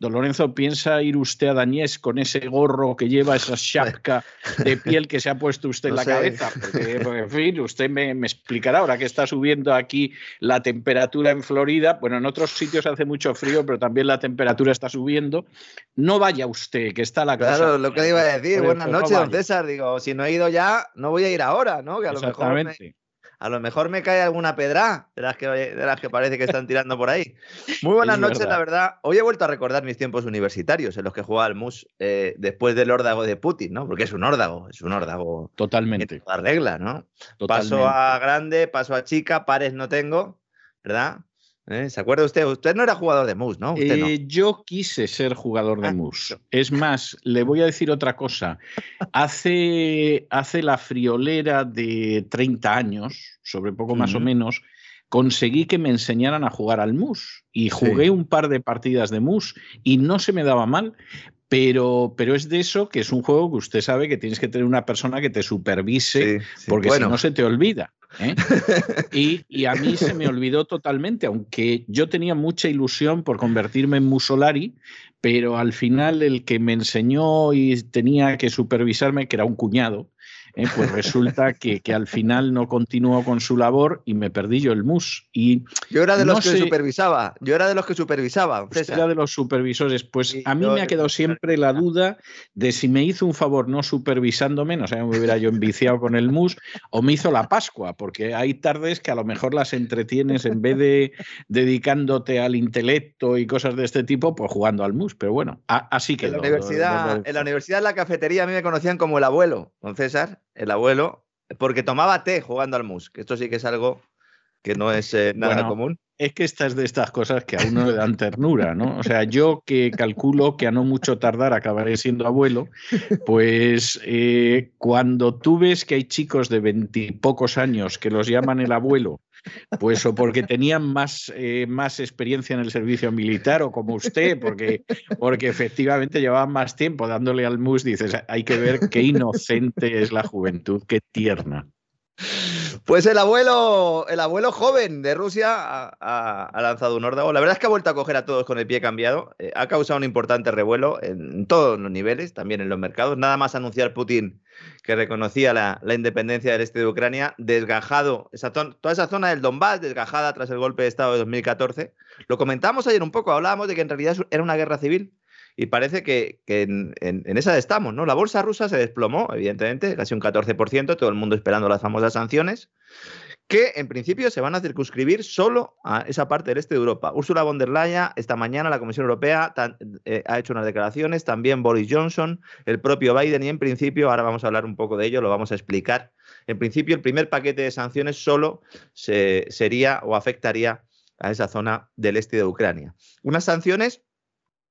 Don Lorenzo, ¿piensa ir usted a Dañés con ese gorro que lleva, esa chapca de piel que se ha puesto usted en No la sé. cabeza? Porque, porque, en fin, usted me, me explicará ahora que está subiendo aquí la temperatura en Florida. Bueno, en otros sitios hace mucho frío, pero también la temperatura está subiendo. No vaya usted, que está la cosa. Claro, lo que le iba a decir. Pues, Buenas pues no noches, don vaya. César. Digo, si no he ido ya, no voy a ir ahora, ¿no? Que a lo mejor me, Exactamente. A lo mejor me cae alguna pedra de las que, de las que parece que están tirando por ahí. Muy buenas Es noches, verdad. la verdad. Hoy he vuelto a recordar mis tiempos universitarios en los que jugaba al MUS eh, después del órdago de Putin, ¿no? Porque es un órdago, es un órdago. Totalmente. en toda regla, ¿no? totalmente. Paso a grande, paso a chica, pares no tengo, ¿verdad? ¿Eh? ¿Se acuerda usted? Usted no era jugador de MUS, ¿no? Usted no. Eh, Yo quise ser jugador de Ah, mus. Es más, le voy a decir otra cosa. Hace, hace la friolera de 30 años, sobre poco más o menos, conseguí que me enseñaran a jugar al mus. Y jugué un par de partidas de mus y no se me daba mal. Pero, pero es de eso que es un juego que usted sabe que tienes que tener una persona que te supervise Sí, sí. porque Bueno, si no se te olvida. ¿eh? y, y a mí se me olvidó totalmente, aunque yo tenía mucha ilusión por convertirme en Musolari, pero al final el que me enseñó y tenía que supervisarme, que era un cuñado, ¿eh? pues resulta que, que al final no continuó con su labor y me perdí yo el mus. Y yo era de los que sé- supervisaba. Yo era de los que supervisaba. usted César. era de los supervisores. Pues Sí, a mí me ha quedado siempre la duda de si me hizo un favor no supervisándome, no sé, me hubiera yo enviciado con el mus, o me hizo la Pascua, porque hay tardes que a lo mejor las entretienes en vez de dedicándote al intelecto y cosas de este tipo, pues jugando al mus. Pero bueno, a- así que En la, universidad, en la universidad, en la cafetería, a mí me conocían como el abuelo, don César, el abuelo, porque tomaba té jugando al mus, que esto sí que es algo que no es eh, nada Bueno, común. Es que estas de estas cosas que a uno le dan ternura, ¿no? O sea, yo que calculo que a no mucho tardar acabaré siendo abuelo, pues eh, cuando tú ves que hay chicos de veintipocos años que los llaman el abuelo, pues o porque tenían más, eh, más experiencia en el servicio militar o como usted, porque, porque efectivamente llevaban más tiempo dándole al mus, dices, hay que ver qué inocente es la juventud, qué tierna. Pues el abuelo, el abuelo joven de Rusia ha, lanzado un órdago. La verdad es que ha vuelto a coger a todos con el pie cambiado. Eh, ha causado un importante revuelo en todos los niveles, también en los mercados. Nada más anunciar Putin que reconocía la, independencia del este de Ucrania, desgajado, esa toda esa zona del Donbass, desgajada tras el golpe de Estado de 2014. Lo comentamos ayer un poco, hablábamos de que en realidad era una guerra civil. Y parece que, en, esa estamos, ¿no? La bolsa rusa se desplomó, evidentemente, casi un 14%, todo el mundo esperando las famosas sanciones, que en principio se van a circunscribir solo a esa parte del este de Europa. Ursula von der Leyen, esta mañana la Comisión Europea eh, ha hecho unas declaraciones, también Boris Johnson, el propio Biden, y en principio, ahora vamos a hablar un poco de ello, lo vamos a explicar. En principio, el primer paquete de sanciones solo se- sería o afectaría a esa zona del este de Ucrania. Unas sanciones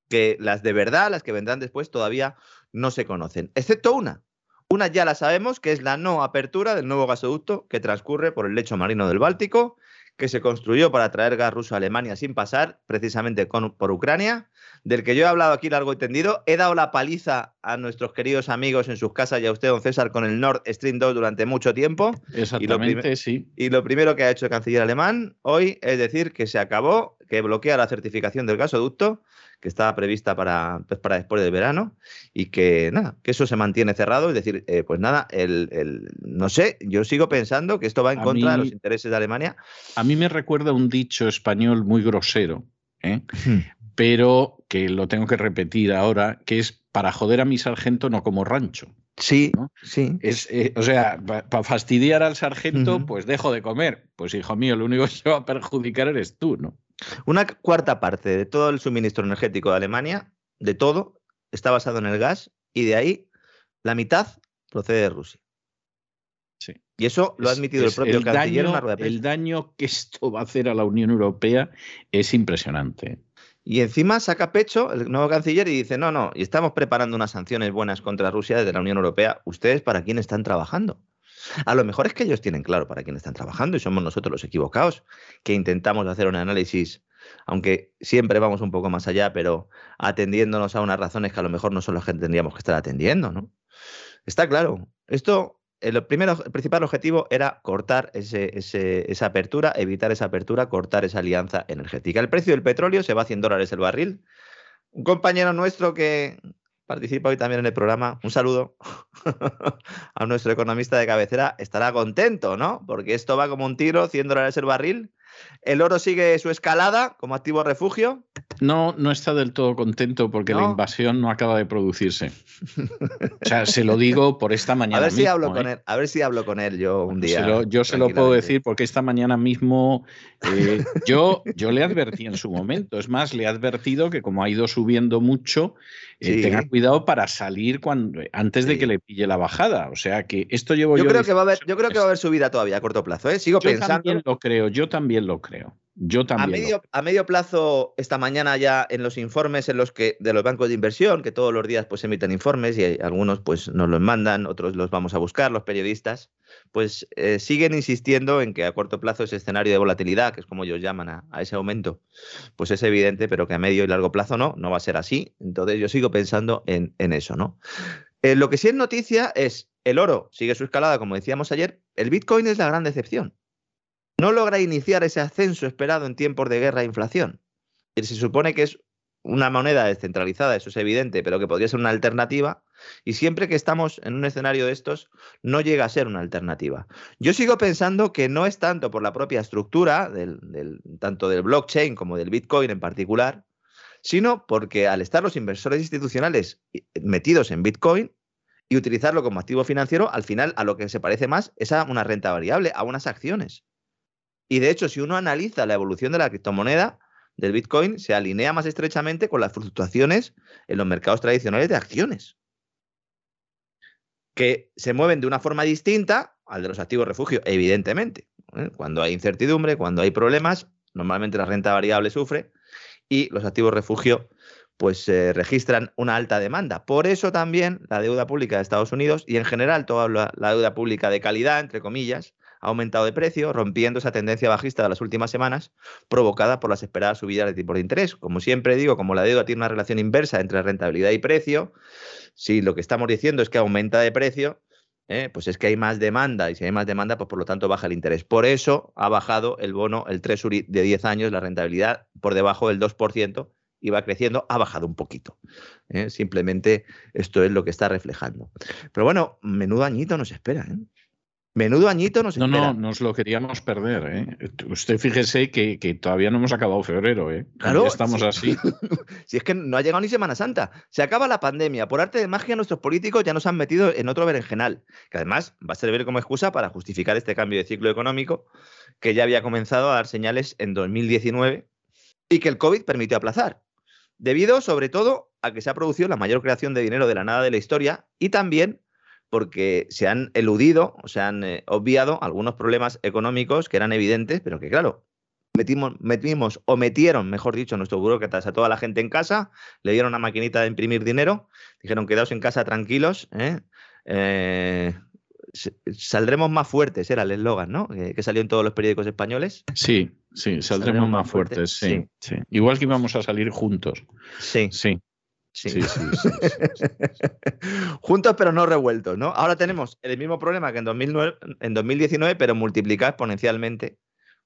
que las de verdad, las que vendrán después, todavía no se conocen, excepto una. Una ya la sabemos, que es la no apertura del nuevo gasoducto que transcurre por el lecho marino del Báltico, que se construyó para traer gas ruso a Alemania sin pasar, precisamente con- por Ucrania, del que yo he hablado aquí largo y tendido. He dado la paliza a nuestros queridos amigos en sus casas y a usted, don César, con el Nord Stream 2 durante mucho tiempo. Exactamente, sí. Y lo primero que ha hecho el canciller alemán hoy es decir que se acabó, que bloquea la certificación del gasoducto, que estaba prevista para, pues, para después del verano, y que nada, que eso se mantiene cerrado. Es decir, eh, pues nada, el, no sé, yo sigo pensando que esto va en contra de los intereses de Alemania. A mí me recuerda un dicho español muy grosero, ¿eh? Hmm. pero que lo tengo que repetir ahora, que es para joder a mi sargento no como rancho. Sí, sí. Es, eh, o sea, para fastidiar al sargento, pues dejo de comer. Pues hijo mío, lo único que se va a perjudicar eres tú, ¿no? Una cuarta parte de todo el suministro energético de Alemania, de todo, está basado en el gas y de ahí la mitad procede de Rusia. Sí. Y eso lo ha admitido el propio canciller daño, El daño que esto va a hacer a la Unión Europea es impresionante. Y encima saca pecho el nuevo canciller y dice, no, no, y estamos preparando unas sanciones buenas contra Rusia desde la Unión Europea. ¿Ustedes para quién están trabajando? A lo mejor es que ellos tienen claro para quién están trabajando y somos nosotros los equivocados, que intentamos hacer un análisis, aunque siempre vamos un poco más allá, pero atendiéndonos a unas razones que a lo mejor no son las que tendríamos que estar atendiendo, ¿no? Está claro. Esto el, primero, principal objetivo era cortar esa apertura, evitar esa apertura, cortar esa alianza energética. El precio del petróleo se va a 100 dólares el barril. Un compañero nuestro que participa hoy también en el programa, un saludo a nuestro economista de cabecera, estará contento, ¿no? Porque esto va como un tiro, 100 dólares el barril. El oro sigue su escalada como activo refugio. No, no está del todo contento porque la invasión no acaba de producirse. O sea, se lo digo por esta mañana. A ver si hablo con ¿eh? él. A ver si hablo con él yo un día. yo se lo puedo decir porque esta mañana mismo eh, yo, yo le advertí en su momento. Es más, le he advertido que como ha ido subiendo mucho, eh, tenga cuidado para salir cuando, antes de que le pille la bajada. O sea que esto llevo yo. Yo creo que va a haber, yo creo que va a haber subida todavía a corto plazo. ¿eh? Sigo yo pensando. También lo creo, yo también lo creo. Yo también. A medio, a medio, plazo, esta mañana ya en los informes en los que de los bancos de inversión, que todos los días pues emiten informes y algunos pues nos los mandan, otros los vamos a buscar, los periodistas, pues eh, siguen insistiendo en que a corto plazo ese escenario de volatilidad, que es como ellos llaman a, ese aumento, pues es evidente, pero que a medio y largo plazo no, no va a ser así. Entonces yo sigo pensando en, eso, ¿no? Eh, lo que sí es noticia es el oro sigue su escalada, como decíamos ayer, el Bitcoin es la gran decepción no logra iniciar ese ascenso esperado en tiempos de guerra e inflación. Y se supone que es una moneda descentralizada, eso es evidente, pero que podría ser una alternativa. Y siempre que estamos en un escenario de estos, no llega a ser una alternativa. Yo sigo pensando que no es tanto por la propia estructura, del, tanto del blockchain como del Bitcoin en particular, sino porque al estar los inversores institucionales metidos en Bitcoin y utilizarlo como activo financiero, al final a lo que se parece más es a una renta variable, a unas acciones. Y de hecho, si uno analiza la evolución de la criptomoneda, del Bitcoin, se alinea más estrechamente con las fluctuaciones en los mercados tradicionales de acciones, que se mueven de una forma distinta al de los activos refugio, evidentemente. ¿eh? Cuando hay incertidumbre, cuando hay problemas, normalmente la renta variable sufre y los activos refugio pues se registran una alta demanda. Por eso también la deuda pública de Estados Unidos y en general toda la deuda pública de calidad, entre comillas, ha aumentado de precio, rompiendo esa tendencia bajista de las últimas semanas provocada por las esperadas subidas de tipos de interés. Como siempre digo, como la deuda tiene una relación inversa entre rentabilidad y precio, si lo que estamos diciendo es que aumenta de precio, eh, pues es que hay más demanda y si hay más demanda, pues por lo tanto baja el interés. Por eso ha bajado el bono, el Treasury de 10 años, la rentabilidad por debajo del 2%, y va creciendo, ha bajado un poquito. ¿eh? Simplemente esto es lo que está reflejando. Pero bueno, menudo añito nos espera. ¿eh? Menudo añito nos No, no, nos lo queríamos perder. ¿eh? Usted fíjese que, todavía no hemos acabado febrero. ¿eh? Claro. estamos así. si es que no ha llegado ni Semana Santa. Se acaba la pandemia. Por arte de magia, nuestros políticos ya nos han metido en otro berenjenal. Que además va a servir como excusa para justificar este cambio de ciclo económico que ya había comenzado a dar señales en 2019 y que el COVID permitió aplazar. Debido, sobre todo, a que se ha producido la mayor creación de dinero de la nada de la historia y también porque se han eludido o se han eh, obviado algunos problemas económicos que eran evidentes, pero que claro, metimos, metimos o metieron, mejor dicho, nuestros burócratas a toda la gente en casa, le dieron una maquinita de imprimir dinero, dijeron quedaos en casa tranquilos, ¿eh? Eh, saldremos más fuertes, era el eslogan, ¿no? que salió en todos los periódicos españoles. Sí, sí, saldremos, más, fuertes, sí, sí, Igual que íbamos a salir juntos. Sí. Sí. Sí. Sí, sí, Juntos pero no revueltos, ¿no? Ahora tenemos el mismo problema que en, 2009, en 2019, pero multiplicado exponencialmente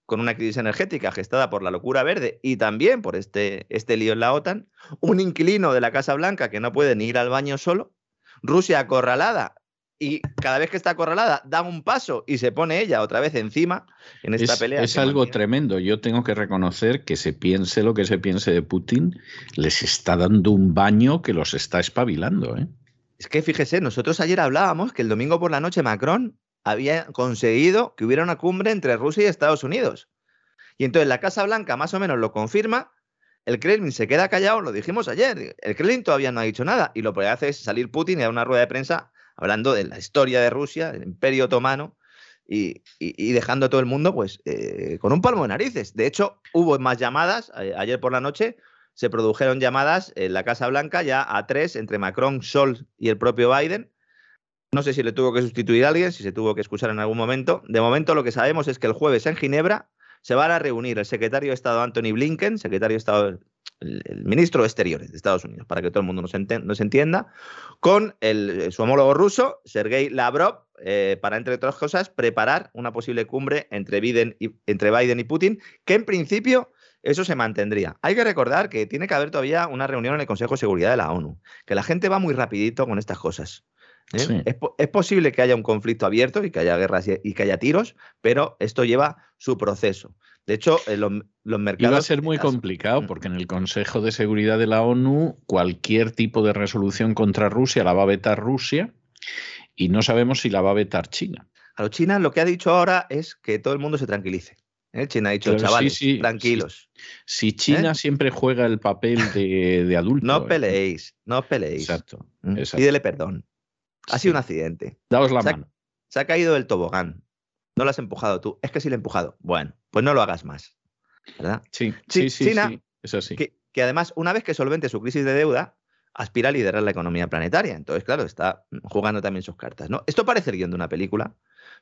con una crisis energética gestada por la locura verde y también por este, este lío en la OTAN, un inquilino de la Casa Blanca que no puede ni ir al baño solo, Rusia acorralada y cada vez que está acorralada da un paso y se pone ella otra vez encima en esta pelea. Es algo tremendo. Yo tengo que reconocer que se piense lo que se piense de Putin, les está dando un baño que los está espabilando. ¿eh? Es que fíjese, nosotros ayer hablábamos que el domingo por la noche Macron había conseguido que hubiera una cumbre entre Rusia y Estados Unidos. Y entonces la Casa Blanca más o menos lo confirma, el Kremlin se queda callado, lo dijimos ayer, el Kremlin todavía no ha dicho nada y lo que hace es salir Putin y dar una rueda de prensa hablando de la historia de Rusia, del Imperio Otomano, y, dejando a todo el mundo pues eh, con un palmo de narices. De hecho, hubo más llamadas, eh, ayer por la noche se produjeron llamadas en la Casa Blanca ya a tres entre Macron, Scholz y el propio Biden. No sé si le tuvo que sustituir a alguien, si se tuvo que excusar en algún momento. De momento lo que sabemos es que el jueves en Ginebra se van a reunir el secretario de Estado Anthony Blinken, secretario de Estado el, ministro de Exteriores de Estados Unidos, para que todo el mundo nos, entienda, con el, su homólogo ruso, Sergei Lavrov, eh, para, entre otras cosas, preparar una posible cumbre entre Biden, y, entre Biden y Putin, que en principio eso se mantendría. Hay que recordar que tiene que haber todavía una reunión en el Consejo de Seguridad de la ONU, que la gente va muy rapidito con estas cosas. ¿eh? Es, posible que haya un conflicto abierto y que haya guerras y, que haya tiros, pero esto lleva su proceso. De hecho, eh, los, mercados... va a ser muy complicado mm. porque en el Consejo de Seguridad de la ONU cualquier tipo de resolución contra Rusia la va a vetar Rusia y no sabemos si la va a vetar China. A China lo que ha dicho ahora es que todo el mundo se tranquilice. ¿eh? China ha dicho, chavales, tranquilos. Si, China siempre juega el papel de, adulto. No peleéis, no peleéis. Exacto, ¿Mm? Pídele perdón. Ha sido un accidente. Daos la mano. se ha caído del tobogán. No lo has empujado tú. Es que sí lo he empujado. Bueno, pues no lo hagas más. ¿Verdad? Sí, sí, sí. China, es así. Que, además, una vez que solvente su crisis de deuda, aspira a liderar la economía planetaria. Entonces, claro, está jugando también sus cartas. ¿no? Esto parece el guion de una película,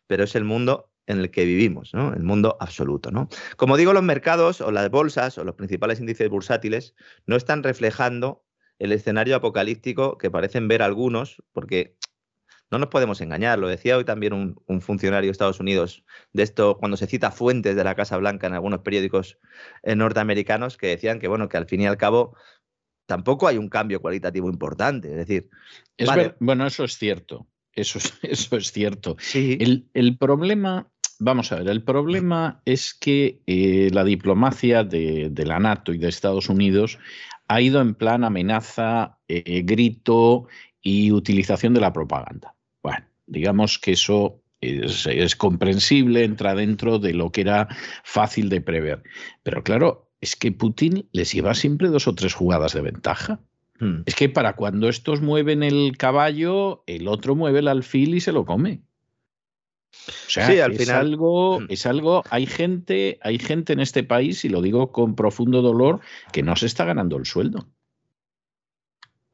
pero es el mundo en el que vivimos, ¿no? El mundo absoluto, ¿no? Como digo, los mercados o las bolsas o los principales índices bursátiles no están reflejando el escenario apocalíptico que parecen ver algunos, porque no nos podemos engañar, lo decía hoy también un, funcionario de Estados Unidos, de esto, cuando se cita fuentes de la Casa Blanca en algunos periódicos eh, norteamericanos, que decían que, bueno, que al fin y al cabo tampoco hay un cambio cualitativo importante. Es decir, bueno, eso es cierto. Eso es, eso es cierto. El, problema, vamos a ver, el problema es que eh, la diplomacia de, la NATO y de Estados Unidos ha ido en plan amenaza, eh, grito y utilización de la propaganda. Digamos que eso es, comprensible, entra dentro de lo que era fácil de prever. Pero claro, es que Putin les lleva siempre dos o tres jugadas de ventaja. Hmm. Es que para cuando estos mueven el caballo, el otro mueve el alfil y se lo come. O sea, al es algo, hmm. es algo, hay gente, hay gente en este país, y lo digo con profundo dolor, que no se está ganando el sueldo.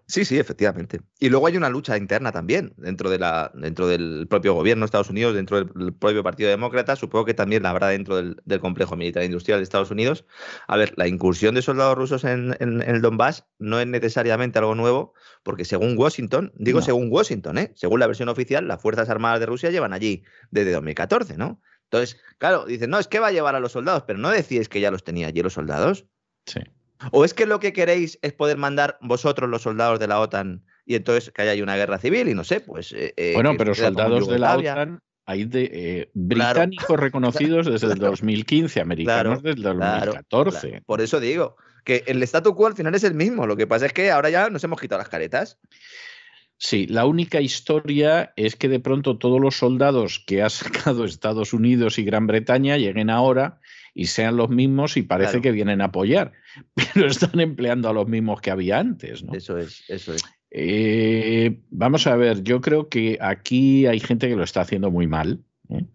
Sí, sí, efectivamente. Y luego hay una lucha interna también dentro, de la, dentro del propio gobierno de Estados Unidos, dentro del propio Partido Demócrata, supongo que también la habrá dentro del, complejo militar industrial de Estados Unidos. A ver, la incursión de soldados rusos en, el Donbass no es necesariamente algo nuevo, porque según Washington, digo según Washington, ¿eh? según la versión oficial, las Fuerzas Armadas de Rusia llevan allí desde 2014, ¿no? Entonces, claro, dicen, no, es que va a llevar a los soldados, pero no decís que ya los tenía allí los soldados. Sí. ¿O es que lo que queréis es poder mandar vosotros los soldados de la OTAN y entonces que haya una guerra civil y no sé, pues... Eh, eh, bueno, pero soldados de la OTAN hay de eh, británicos reconocidos desde el 2015, americanos desde el 2014. Por eso digo que el statu quo al final es el mismo. Lo que pasa es que ahora ya nos hemos quitado las caretas. Sí, la única historia es que de pronto todos los soldados que ha sacado Estados Unidos y Gran Bretaña lleguen ahora y sean los mismos y parece que vienen a apoyar, pero están empleando a los mismos que había antes. ¿no? Eso es, eso es. Eh, vamos a ver, yo creo que aquí hay gente que lo está haciendo muy mal. ¿eh?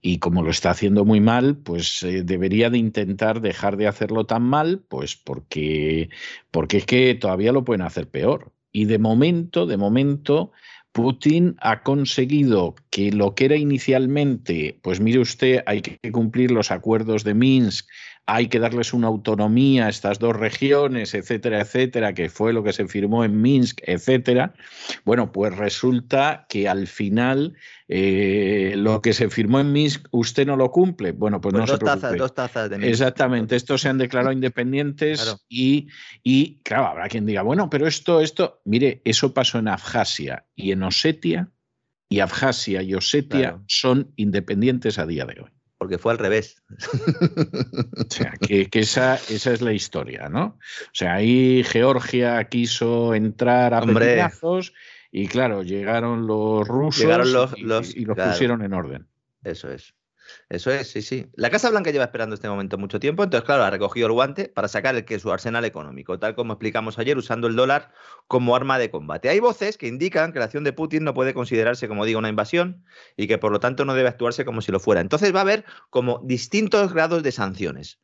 Y como lo está haciendo muy mal, pues eh, debería de intentar dejar de hacerlo tan mal, pues porque, porque es que todavía lo pueden hacer peor. Y de momento, de momento, Putin ha conseguido que lo que era inicialmente, pues mire usted, hay que cumplir los acuerdos de Minsk, hay que darles una autonomía a estas dos regiones, etcétera, etcétera, que fue lo que se firmó en Minsk, etcétera. Bueno, pues resulta que al final eh, lo que se firmó en Minsk usted no lo cumple. Bueno, pues, pues no dos se tazas, dos tazas de Minsk. Exactamente, estos se han declarado independientes y, y, claro, habrá quien diga, bueno, pero esto, esto, mire, eso pasó en Abjasia y en Osetia, y Abjasia y Osetia son independientes a día de hoy porque fue al revés. O sea, que, esa, esa, es la historia, ¿no? O sea, ahí Georgia quiso entrar a Hombre. y claro, llegaron los rusos y, los, y, los pusieron en orden. Eso es. Eso es, sí, sí. La Casa Blanca lleva esperando este momento mucho tiempo, entonces, claro, ha recogido el guante para sacar el que su arsenal económico, tal como explicamos ayer, usando el dólar como arma de combate. Hay voces que indican que la acción de Putin no puede considerarse, como digo, una invasión y que por lo tanto no debe actuarse como si lo fuera. Entonces va a haber como distintos grados de sanciones.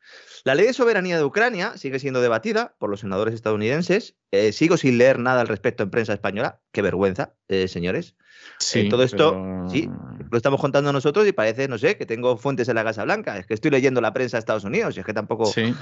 La ley de soberanía de Ucrania sigue siendo debatida por los senadores estadounidenses. Eh, sigo sin leer nada al respecto en prensa española. Qué vergüenza, eh, señores. Sí, todo esto, sí, lo estamos contando nosotros y parece, no sé, que tengo fuentes en la Casa Blanca. Es que estoy leyendo la prensa de Estados Unidos y es que tampoco. Sí,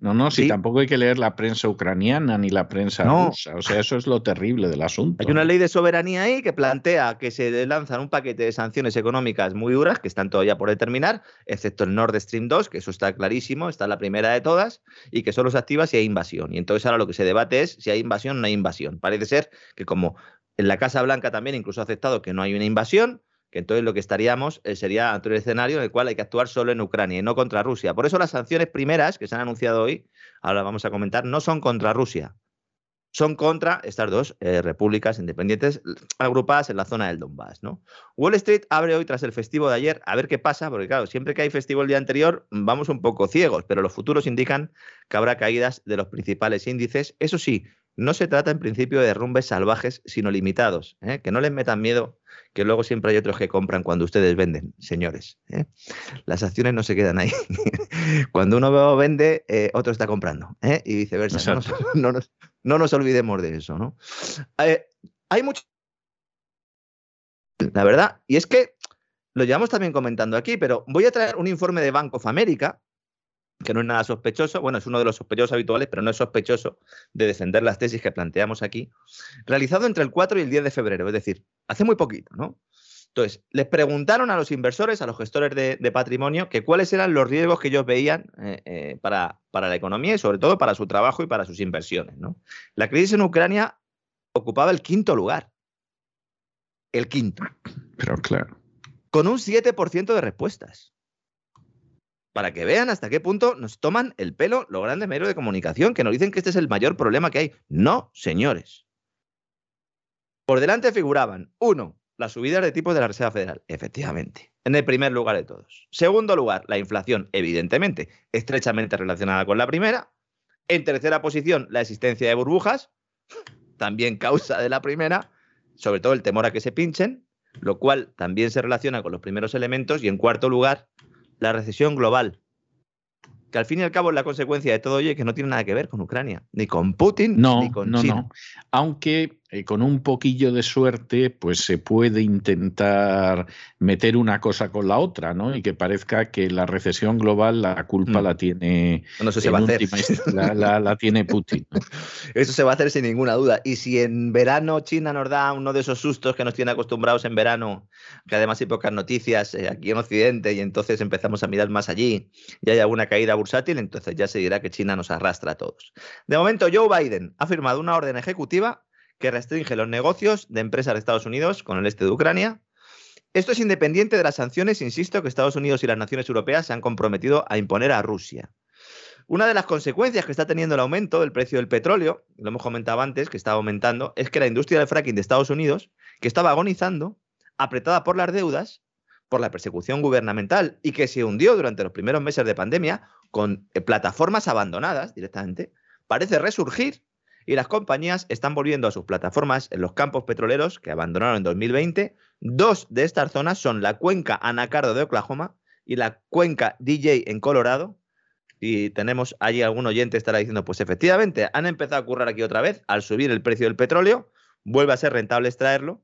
No, no, sí, tampoco hay que leer la prensa ucraniana ni la prensa rusa. O sea, eso es lo terrible del asunto. Hay una ley de soberanía ahí que plantea que se lanzan un paquete de sanciones económicas muy duras que están todavía por determinar, excepto el Nord Stream 2, que eso está clarísimo, está la primera de todas, y que solo se activa si hay invasión. Y entonces ahora lo que se debate es si hay invasión o no hay invasión. Parece ser que como en la Casa Blanca también incluso ha aceptado que no hay una invasión, que entonces lo que estaríamos eh, sería ante un escenario en el cual hay que actuar solo en Ucrania y no contra Rusia. Por eso las sanciones primeras que se han anunciado hoy, ahora vamos a comentar, no son contra Rusia, son contra estas dos eh, repúblicas independientes agrupadas en la zona del Donbass. Wall Street abre hoy tras el festivo de ayer, a ver qué pasa, porque claro, siempre que hay festivo el día anterior vamos un poco ciegos, pero los futuros indican que habrá caídas de los principales índices. Eso sí, no se trata en principio de derrumbes salvajes, sino limitados. ¿eh? Que no les metan miedo, que luego siempre hay otros que compran cuando ustedes venden, señores. ¿eh? Las acciones no se quedan ahí. cuando uno vende, eh, otro está comprando. Y viceversa. No nos, no, nos, olvidemos de eso. ¿no? hay mucho. La verdad, y es que lo llevamos también comentando aquí, pero voy a traer un informe de Bank of America que no es nada sospechoso, bueno, es uno de los sospechosos habituales, pero no es sospechoso de defender las tesis que planteamos aquí, realizado entre el 4 y el 10 de febrero, es decir, hace muy poquito, ¿no? Entonces, les preguntaron a los inversores, a los gestores de, patrimonio, que cuáles eran los riesgos que ellos veían eh, eh, para, para, la economía y sobre todo para su trabajo y para sus inversiones. ¿no? La crisis en Ucrania ocupaba el quinto lugar. El quinto. Pero claro. Con un 7% de respuestas para que vean hasta qué punto nos toman el pelo los grandes medios de comunicación, que nos dicen que este es el mayor problema que hay. No, señores. Por delante figuraban, uno, las subidas de tipos de la Reserva Federal, efectivamente, en el primer lugar de todos. Segundo lugar, la inflación, evidentemente, estrechamente relacionada con la primera. En tercera posición, la existencia de burbujas, también causa de la primera, sobre todo el temor a que se pinchen, lo cual también se relaciona con los primeros elementos. Y en cuarto lugar, la recesión global, que al fin y al cabo es la consecuencia de todo ello y que no tiene nada que ver con Ucrania, ni con Putin, ni con no, China. No. Aunque eh, con un poquillo de suerte, pues se puede intentar meter una cosa con la otra, ¿no? Y que parezca que la recesión global la culpa mm. la tiene. Se va a hacer. La, tiene Putin. Eso se va a hacer sin ninguna duda. Y si en verano China nos da uno de esos sustos que nos tiene acostumbrados en verano, que además hay pocas noticias eh, aquí en Occidente, y entonces empezamos a mirar más allí y hay alguna caída bursátil, entonces ya se dirá que China nos arrastra a todos. De momento, Joe Biden ha firmado una orden ejecutiva que restringe los negocios de empresas de Estados Unidos con el este de Ucrania. Esto es independiente de las sanciones, insisto, que Estados Unidos y las naciones europeas se han comprometido a imponer a Rusia. Una de las consecuencias que está teniendo el aumento del precio del petróleo, lo hemos comentado antes, que estaba aumentando, es que la industria del fracking de Estados Unidos, que estaba agonizando, apretada por las deudas, por la persecución gubernamental y que se hundió durante los primeros meses de pandemia con eh, plataformas abandonadas directamente, parece resurgir y las compañías están volviendo a sus plataformas en los campos petroleros que abandonaron en 2020. Dos de estas zonas son la cuenca Anacardo de Oklahoma y la cuenca DJ en Colorado. Y tenemos allí algún oyente estará diciendo, pues efectivamente, han empezado a currar aquí otra vez al subir el precio del petróleo, vuelve a ser rentable extraerlo.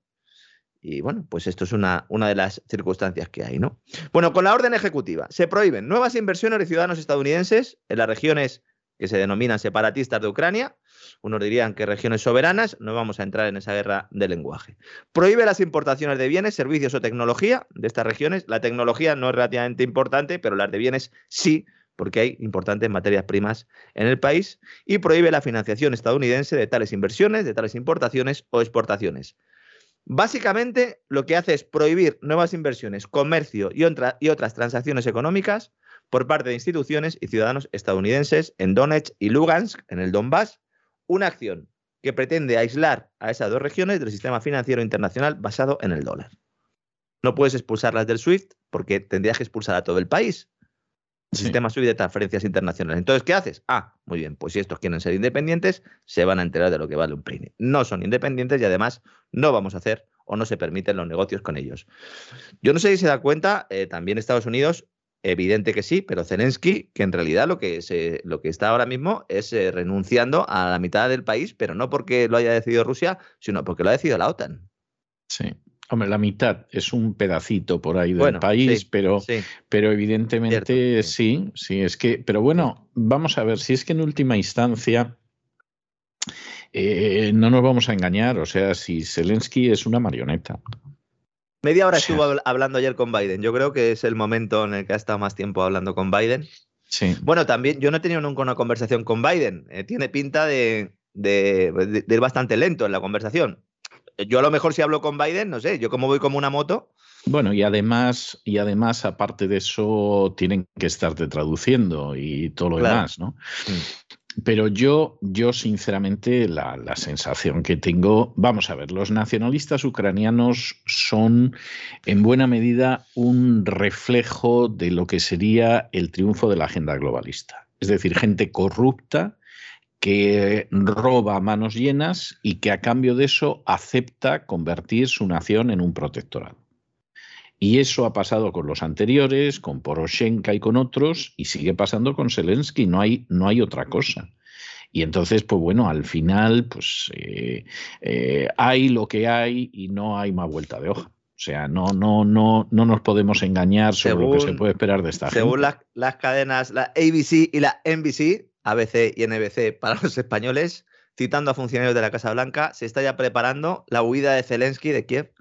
Y bueno, pues esto es una, una de las circunstancias que hay, ¿no? Bueno, con la orden ejecutiva se prohíben nuevas inversiones de ciudadanos estadounidenses en las regiones que se denominan separatistas de Ucrania. Unos dirían que regiones soberanas, no vamos a entrar en esa guerra de lenguaje. Prohíbe las importaciones de bienes, servicios o tecnología de estas regiones. La tecnología no es relativamente importante, pero las de bienes sí, porque hay importantes materias primas en el país. Y prohíbe la financiación estadounidense de tales inversiones, de tales importaciones o exportaciones. Básicamente, lo que hace es prohibir nuevas inversiones, comercio y, y otras transacciones económicas por parte de instituciones y ciudadanos estadounidenses en Donetsk y Lugansk, en el Donbass, una acción que pretende aislar a esas dos regiones del sistema financiero internacional basado en el dólar. No puedes expulsarlas del SWIFT porque tendrías que expulsar a todo el país. El sistema SWIFT de transferencias internacionales. Entonces, ¿qué haces? Ah, muy bien, pues si estos quieren ser independientes, se van a enterar de lo que vale un peine. No son independientes y además no vamos a hacer o no se permiten los negocios con ellos. Yo no sé si se da cuenta, eh, también Estados Unidos Evidente que sí, pero Zelensky, que en realidad lo que, se, lo que está ahora mismo es eh, renunciando a la mitad del país, pero no porque lo haya decidido Rusia, sino porque lo ha decidido la OTAN. Sí. Hombre, la mitad es un pedacito por ahí del país, pero, pero evidentemente sí, sí, es que, pero bueno, vamos a ver, si es que en última instancia eh, no nos vamos a engañar, o sea, si Zelensky es una marioneta. Media hora estuvo hablando ayer con Biden. Yo creo que es el momento en el que ha estado más tiempo hablando con Biden. Sí. Bueno, también yo no he tenido nunca una conversación con Biden. Eh, tiene pinta de, ir bastante lento en la conversación. Yo a lo mejor si hablo con Biden, no sé, yo como voy como una moto. Bueno, y además, y además, aparte de eso, tienen que estarte traduciendo y todo lo demás, ¿no? Mm. Pero yo, yo sinceramente, la, sensación que tengo, vamos a ver, los nacionalistas ucranianos son en buena medida un reflejo de lo que sería el triunfo de la agenda globalista. Es decir, gente corrupta que roba a manos llenas y que a cambio de eso acepta convertir su nación en un protectorado. Y eso ha pasado con los anteriores, con Poroshenko y con otros, y sigue pasando con Zelensky, no hay, no hay otra cosa. Y entonces, pues bueno, al final, pues eh, eh, hay lo que hay y no hay más vuelta de hoja. O sea, no, no, no, no nos podemos engañar sobre lo que se puede esperar de esta según Las, las cadenas, la ABC y la NBC, ABC y NBC para los españoles, citando a funcionarios de la Casa Blanca, se está ya preparando la huida de Zelensky de Kiev.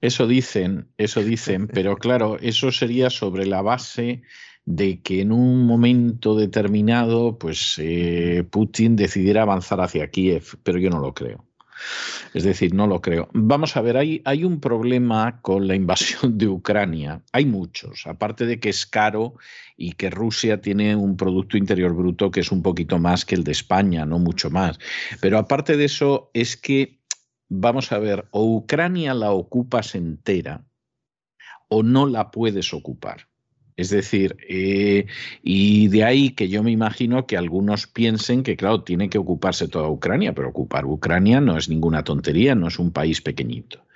Eso dicen, eso dicen, pero claro, eso sería sobre la base de que en un momento determinado, pues eh, Putin decidiera avanzar hacia Kiev, pero yo no lo creo. Es decir, no lo creo. Vamos a ver, hay, hay un problema con la invasión de Ucrania. Hay muchos, aparte de que es caro y que Rusia tiene un Producto Interior Bruto que es un poquito más que el de España, no mucho más. Pero aparte de eso, es que vamos a ver, o Ucrania la ocupas entera o no la puedes ocupar. Es decir, eh, y de ahí que yo me imagino que algunos piensen que, claro, tiene que ocuparse toda Ucrania, pero ocupar Ucrania no es ninguna tontería, no es un país pequeñito.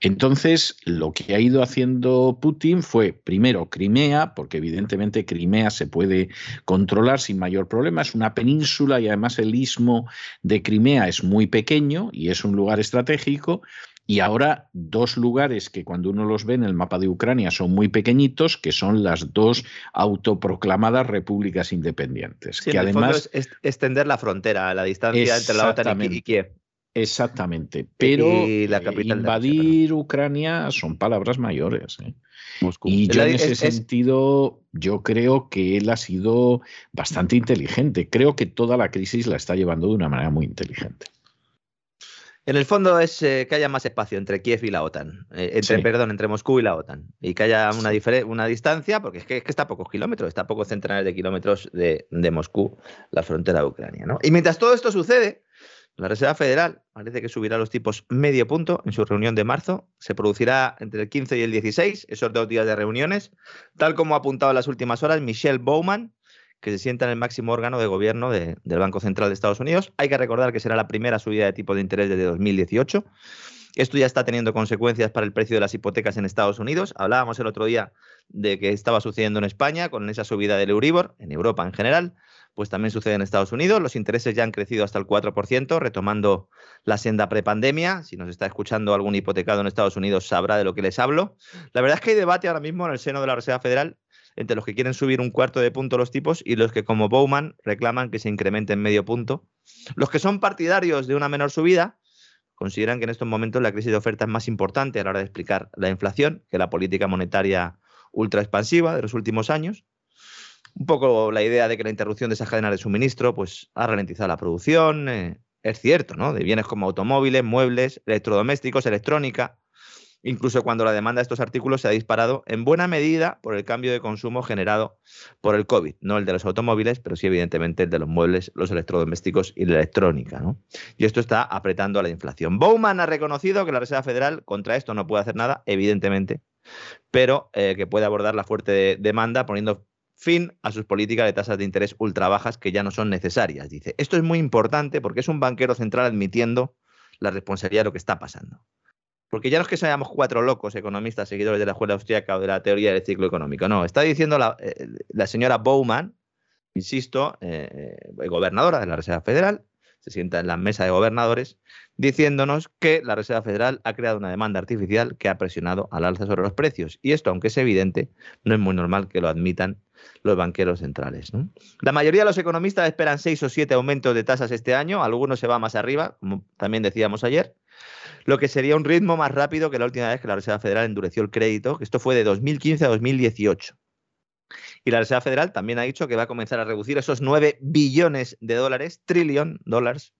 Entonces, lo que ha ido haciendo Putin fue, primero, Crimea, porque evidentemente Crimea se puede controlar sin mayor problema, es una península y además el istmo de Crimea es muy pequeño y es un lugar estratégico. Y ahora dos lugares que cuando uno los ve en el mapa de Ucrania son muy pequeñitos, que son las dos autoproclamadas repúblicas independientes. que además es extender la frontera, la distancia entre la OTAN y Kiev. Exactamente, pero la invadir Ucrania son palabras mayores. ¿eh? Y yo en ese sentido, yo creo que él ha sido bastante inteligente. Creo que toda la crisis la está llevando de una manera muy inteligente. En el fondo es eh, que haya más espacio entre Kiev y la OTAN, eh, entre, perdón, entre Moscú y la OTAN, y que haya una, una distancia, porque es que, está a pocos kilómetros, está a pocos centenares de kilómetros de, Moscú, la frontera de Ucrania. Y mientras todo esto sucede, la Reserva Federal parece que subirá los tipos medio punto en su reunión de marzo. Se producirá entre el 15 y el 16, esos dos días de reuniones, tal como ha apuntado en las últimas horas Michelle Bowman, que se sienta en el máximo órgano de gobierno del Banco Central de Estados Unidos. Hay que recordar que será la primera subida de tipo de interés desde 2018. Esto ya está teniendo consecuencias para el precio de las hipotecas en Estados Unidos. Hablábamos el otro día de que estaba sucediendo en España con esa subida del Euribor, en Europa en general. pues también sucede en Estados Unidos. Los intereses ya han crecido hasta el 4%, retomando la senda prepandemia. Si nos está escuchando algún hipotecado en Estados Unidos, sabrá de lo que les hablo. La verdad es que hay debate ahora mismo en el seno de la Reserva Federal entre los que quieren subir un cuarto de punto los tipos y los que, como Bowman, reclaman que se incrementen medio punto. Los que son partidarios de una menor subida consideran que en estos momentos la crisis de oferta es más importante a la hora de explicar la inflación que la política monetaria ultra expansiva de los últimos años. Un poco la idea de que la interrupción de esas cadenas de suministro pues, ha ralentizado la producción. Eh, es cierto, ¿no? De bienes como automóviles, muebles, electrodomésticos, electrónica, incluso cuando la demanda de estos artículos se ha disparado en buena medida por el cambio de consumo generado por el COVID, no el de los automóviles, pero sí evidentemente el de los muebles, los electrodomésticos y la electrónica. ¿no? Y esto está apretando a la inflación. Bowman ha reconocido que la Reserva Federal contra esto no puede hacer nada, evidentemente, pero eh, que puede abordar la fuerte demanda poniendo fin a sus políticas de tasas de interés ultra bajas que ya no son necesarias. Dice, esto es muy importante porque es un banquero central admitiendo la responsabilidad de lo que está pasando. Porque ya no es que seamos cuatro locos economistas seguidores de la escuela austríaca o de la teoría del ciclo económico. No, está diciendo la, eh, señora Bowman, insisto, eh, eh, gobernadora de la Reserva Federal, se sienta en la mesa de gobernadores, diciéndonos que la Reserva Federal ha creado una demanda artificial que ha presionado al alza sobre los precios. Y esto, aunque es evidente, no es muy normal que lo admitan los banqueros centrales. La mayoría de los economistas esperan seis o siete aumentos de tasas este año, algunos se va más arriba, como también decíamos ayer, lo que sería un ritmo más rápido que la última vez que la Reserva Federal endureció el crédito, que esto fue de 2015 a 2018. Y la Reserva Federal también ha dicho que va a comenzar a reducir esos 9 billones de dólares, trillón dólares,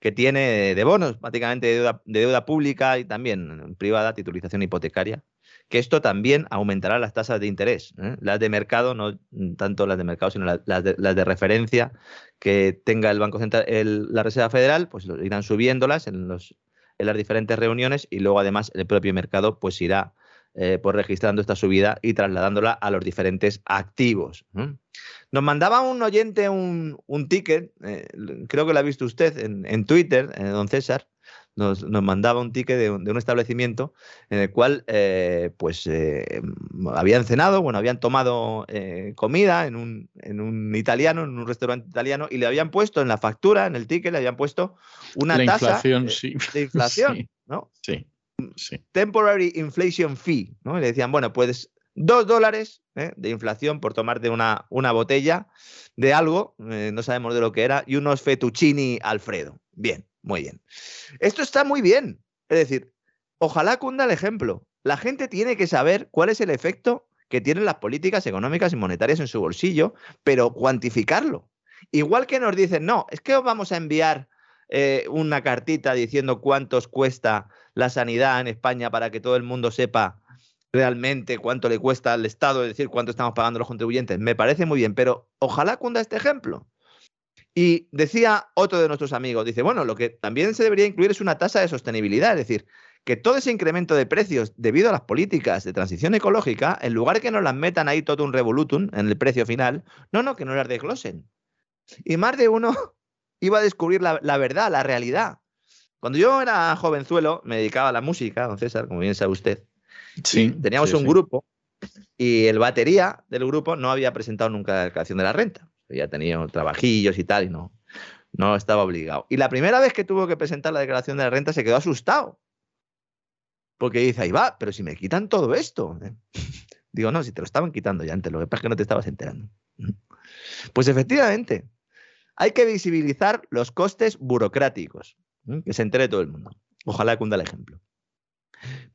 que tiene de bonos, prácticamente de deuda, pública y también privada, titulización hipotecaria, que esto también aumentará las tasas de interés, ¿eh? las de mercado, no tanto las de mercado, sino las de, referencia que tenga el Banco Central, la Reserva Federal, pues irán subiéndolas en los en las diferentes reuniones y luego además el propio mercado pues irá eh, pues registrando esta subida y trasladándola a los diferentes activos. Nos mandaba un oyente un, ticket, eh, creo que lo ha visto usted en, Twitter, eh, don César, nos, mandaba un ticket de un, establecimiento en el cual eh, pues eh, habían cenado, bueno, habían tomado eh, comida en un, en un, italiano, en un restaurante italiano, y le habían puesto en la factura, en el ticket, le habían puesto una tasa de inflación, ¿no? Sí, Temporary inflation fee, ¿no? Y le decían, bueno, pues dos dólares de inflación por tomarte una, una botella de algo, no sabemos de lo que era, y unos fettuccini Alfredo. Bien, muy bien. Esto está muy bien. Es decir, ojalá cunda el ejemplo. La gente tiene que saber cuál es el efecto que tienen las políticas económicas y monetarias en su bolsillo, pero cuantificarlo. Igual que nos dicen, no, es que os vamos a enviar eh, una cartita diciendo cuántos cuesta la sanidad en España para que todo el mundo sepa realmente cuánto le cuesta al Estado, es decir, cuánto estamos pagando los contribuyentes. Me parece muy bien, pero ojalá cunda este ejemplo. Y decía otro de nuestros amigos, dice, bueno, lo que también se debería incluir es una tasa de sostenibilidad, es decir, que todo ese incremento de precios debido a las políticas de transición ecológica, en lugar de que nos las metan ahí todo un revolutum en el precio final, no, no, que no las desglosen. Y más de uno iba a descubrir la, verdad, la realidad. Cuando yo era jovenzuelo, me dedicaba a la música, don César, como bien sabe usted. Sí. Teníamos un grupo y el batería del grupo no había presentado nunca la declaración de la renta había tenido trabajillos y tal, y no, no estaba obligado. Y la primera vez que tuvo que presentar la declaración de la renta se quedó asustado. Porque dice, ahí va, pero si me quitan todo esto. Digo, no, si te lo estaban quitando ya antes, lo que pasa es que no te estabas enterando. Pues efectivamente, hay que visibilizar los costes burocráticos, que se entere todo el mundo. Ojalá cunda el ejemplo.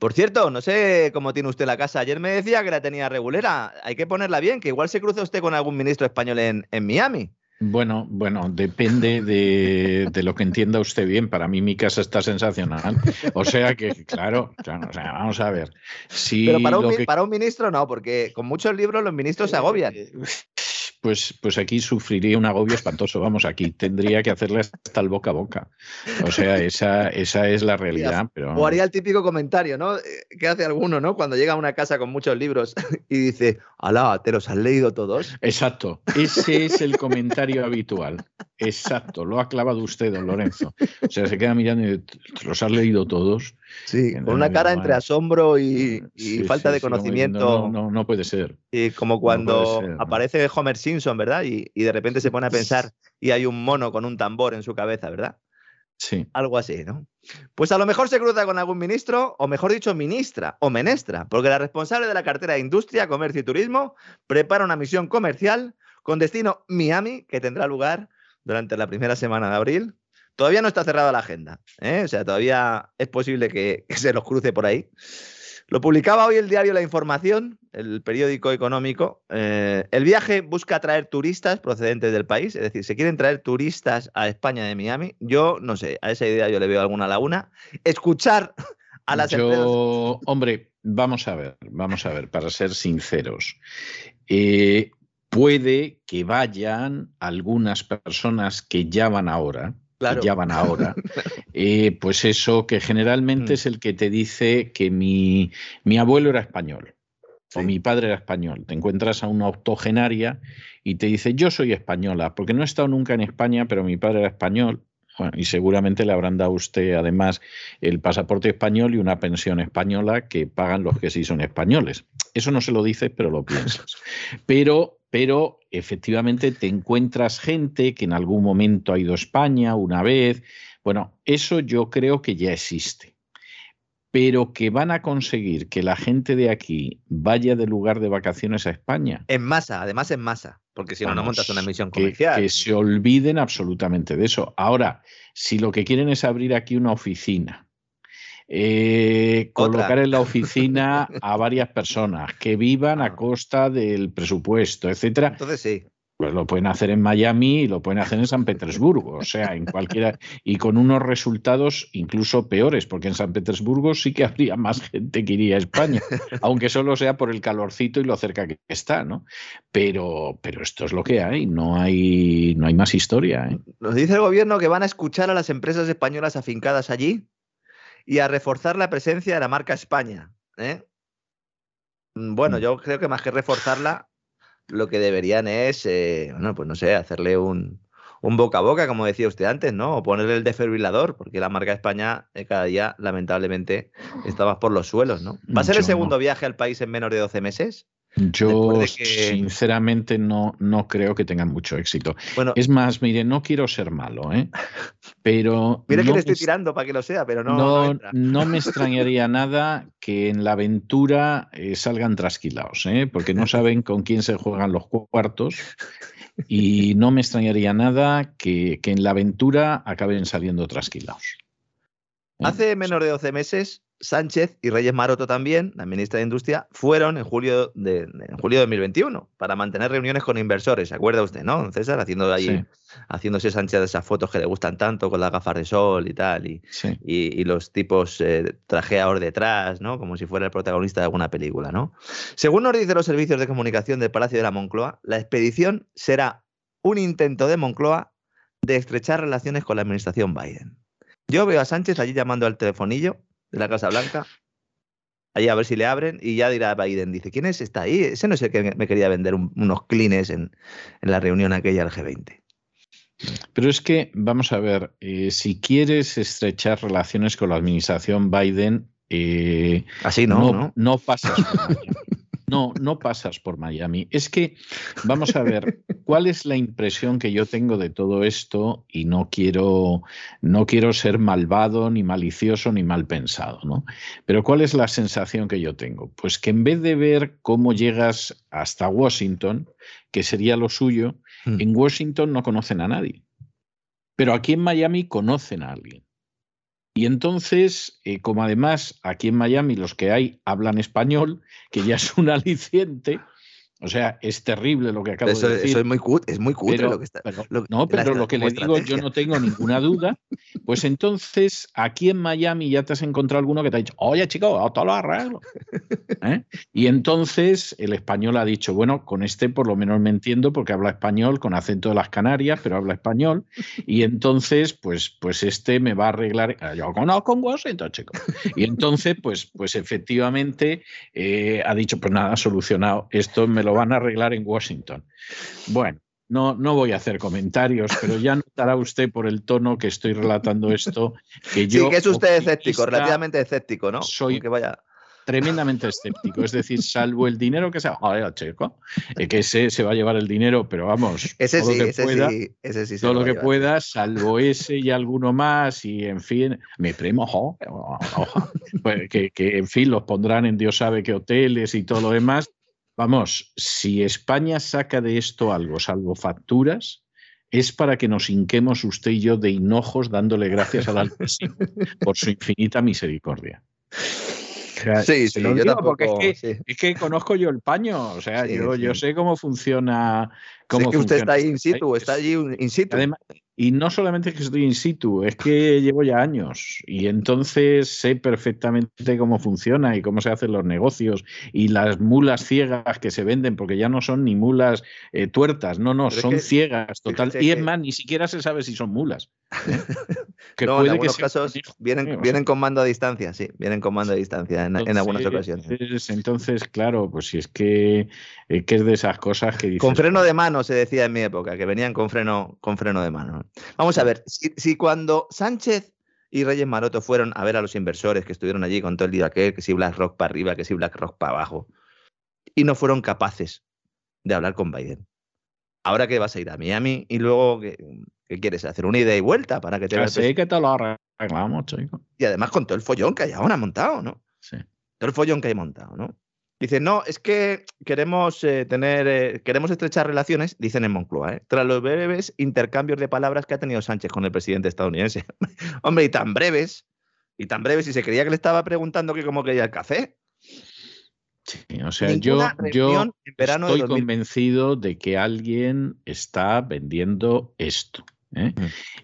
Por cierto, no sé cómo tiene usted la casa. Ayer me decía que la tenía regulera. Hay que ponerla bien, que igual se cruza usted con algún ministro español en, Miami. Bueno, bueno, depende de, lo que entienda usted bien. Para mí mi casa está sensacional. O sea que, claro, vamos a ver. Pero para un, para un, ministro no, porque con muchos libros los ministros se agobian. Pues, pues aquí sufriría un agobio espantoso. Vamos, aquí tendría que hacerle hasta el boca a boca. O sea, esa, esa es la realidad. Pero... O haría el típico comentario, ¿no? Eh, que hace alguno, ¿no? Cuando llega a una casa con muchos libros y dice, Alá, ¿te los has leído todos? Exacto, ese es el comentario habitual. Exacto, lo ha clavado usted, don Lorenzo. O sea, se queda mirando y ¿te los has leído todos? Sí, con una cara entre asombro y, falta de conocimiento. No, no, puede ser. Y como cuando aparece Homer Simpson, ¿verdad? Y, y de repente se pone a pensar y hay un mono con un tambor en su cabeza, ¿verdad? Sí. Algo así, ¿no? Pues a lo mejor se cruza con algún ministro, o mejor dicho, ministra o menestra, porque la responsable de la cartera de Industria, Comercio y Turismo prepara una misión comercial con destino Miami, que tendrá lugar durante la primera semana de abril. Todavía no está cerrada la agenda, ¿eh? o sea, todavía es posible que, que se los cruce por ahí. Lo publicaba hoy el diario La Información, el periódico económico. Eh, el viaje busca atraer turistas procedentes del país, es decir, se quieren traer turistas a España de Miami. Yo no sé, a esa idea yo le veo alguna laguna. Escuchar a las yo, Hombre, vamos a ver, vamos a ver, para ser sinceros. Eh, puede que vayan algunas personas que ya van ahora, ya van ahora, eh, pues eso que generalmente mm. es el que te dice que mi, mi abuelo era español o mi padre era español. Te encuentras a una octogenaria y te dice, yo soy española, porque no he estado nunca en España, pero mi padre era español. y seguramente le habrán dado a usted además el pasaporte español y una pensión española que pagan los que sí son españoles. Eso no se lo dices, pero lo piensas. Pero pero efectivamente te encuentras gente que en algún momento ha ido a España una vez. Bueno, eso yo creo que ya existe. Pero que van a conseguir que la gente de aquí vaya de lugar de vacaciones a España. En masa, además en masa, porque si no, no montas una misión comercial. que se olviden absolutamente de eso. Ahora, si lo que quieren es abrir aquí una oficina, eh, colocar en la oficina a varias personas que vivan a ah. costa del presupuesto, etcétera. Entonces sí. Pues lo pueden hacer en Miami y lo pueden hacer en San Petersburgo, o sea, en cualquiera, y con unos resultados incluso peores, porque en San Petersburgo sí que habría más gente que iría a España, aunque solo sea por el calorcito y lo cerca que está, ¿no? Pero, pero esto es lo que hay, no hay, no hay más historia. ¿eh? Nos dice el gobierno que van a escuchar a las empresas españolas afincadas allí y a reforzar la presencia de la marca España. ¿eh? Bueno, mm. yo creo que más que reforzarla, lo que deberían es, eh, bueno, pues no sé, hacerle un, un, boca a boca, como decía usted antes, ¿no? O ponerle el defibrilador, porque la marca España eh, cada día, lamentablemente, está más por los suelos, ¿no? ¿Va a ser el segundo viaje al país en menos de 12 meses? Yo sinceramente no, no creo que tengan mucho éxito. Bueno, es más, mire, no quiero ser malo, ¿eh? pero... Mire que le estoy tirando para que lo sea, pero no... No, me extrañaría nada que en la aventura eh, salgan trasquilados, ¿eh? porque no saben con quién se juegan los cuartos. Y no me extrañaría nada que, que en la aventura acaben saliendo trasquilados. Hace menos de 12 meses Sánchez y Reyes Maroto también, la ministra de Industria, fueron en julio de, julio de 2021 para mantener reuniones con inversores. ¿Se acuerda usted, no, César? Haciendo ahí, haciéndose Sánchez esas fotos que le gustan tanto con las gafas de sol y tal, y, y, los tipos eh, trajeados detrás, ¿no? Como si fuera el protagonista de alguna película, ¿no? Según nos dicen los servicios de comunicación del Palacio de la Moncloa, la expedición será un intento de Moncloa de estrechar relaciones con la administración Biden. Yo veo a Sánchez allí llamando al telefonillo de la Casa Blanca. Ahí a ver si le abren y ya dirá Biden, dice, ¿quién es? Está ahí. Ese no es el que me quería vender unos clines en, la reunión aquella del G20. Pero es que, vamos a ver, eh, si quieres estrechar relaciones con la administración Biden, eh, así no, no, no, pasas No, no pasas por Miami. Es que, vamos a ver, ¿cuál es la impresión que yo tengo de todo esto? Y no quiero, no quiero ser malvado, ni malicioso, ni mal pensado, ¿no? Pero ¿cuál es la sensación que yo tengo? Pues que en vez de ver cómo llegas hasta Washington, que sería lo suyo, hmm. en Washington no conocen a nadie. Pero aquí en Miami conocen a alguien. Y entonces, eh, como además aquí en Miami los que hay hablan español, que ya es un aliciente, o sea, es terrible lo que acabo de decir. Eso es muy, cutre, es muy cutre lo que está. no, pero lo que le digo, yo no tengo ninguna duda. Pues entonces, aquí en Miami ya te has encontrado alguno que te ha dicho, oye, chico, todo lo arreglo. ¿Eh? Y entonces el español ha dicho, bueno, con este por lo menos me entiendo porque habla español con acento de las Canarias, pero habla español. Y entonces, pues, pues este me va a arreglar. Ah, yo conozco un Washington, chico. Y entonces, pues, pues efectivamente eh, ha dicho, pues nada, solucionado. Esto me lo lo van a arreglar en Washington. Bueno, no, no voy a hacer comentarios, pero ya notará usted por el tono que estoy relatando esto que yo. Sí, que es usted escéptico, relativamente escéptico, ¿no? Soy que vaya tremendamente escéptico. Es decir, salvo el dinero que se va chico, eh, que ese se va a llevar el dinero, pero vamos, ese todo sí, lo que ese pueda, sí, ese sí todo lo que pueda, salvo ese y alguno más, y en fin, mi primo, jo, pues que, que, en fin los pondrán en Dios sabe qué hoteles y todo lo demás. Vamos, si España saca de esto algo, salvo facturas, es para que nos hinquemos usted y yo de hinojos dándole gracias al Altísimo por su infinita misericordia. O sea, Sí, sí, lo yo tampoco. porque es que, sí. es que conozco yo el paño, o sea, Sí, yo, sé cómo funciona. Cómo Sí, que usted está ahí in situ, está allí in situ. Además, y no solamente es que estoy in situ, es que llevo ya años y entonces sé perfectamente cómo funciona y cómo se hacen los negocios y las mulas ciegas que se venden, porque ya no son ni mulas eh, tuertas, no, no, Pero es son que- ciegas, total. Y es más, ni siquiera se sabe si son mulas. ¿eh? Que no, en que algunos sea casos vienen, ¿eh? Vienen con mando a distancia, sí, vienen con mando a distancia en, en algunas ocasiones. Entonces, entonces, claro, pues si es que, eh, que es de esas cosas que dices, Con freno de mano se decía en mi época, que venían con freno, con freno de mano. Vamos a ver, si, si cuando Sánchez y Reyes Maroto fueron a ver a los inversores que estuvieron allí con todo el día aquel, que si BlackRock para arriba, que si BlackRock para abajo, y no fueron capaces de hablar con Biden. Ahora que vas a ir a Miami y luego, ¿qué, qué quieres? ¿Hacer una ida y vuelta para que te vea el Así que te lo arreglamos, chico. Y además con todo el follón que hay ahora montado, ¿no? Sí. Todo el follón que hay montado, ¿no? Dicen, no, es que queremos eh, tener, eh, queremos estrechar relaciones, dicen en Moncloa, ¿eh? tras los breves intercambios de palabras que ha tenido Sánchez con el presidente estadounidense. Hombre, y tan breves, y tan breves, y se creía que le estaba preguntando que cómo quería el café. Sí, o sea, yo, yo de estoy 2000. convencido de que alguien está vendiendo esto. ¿Eh?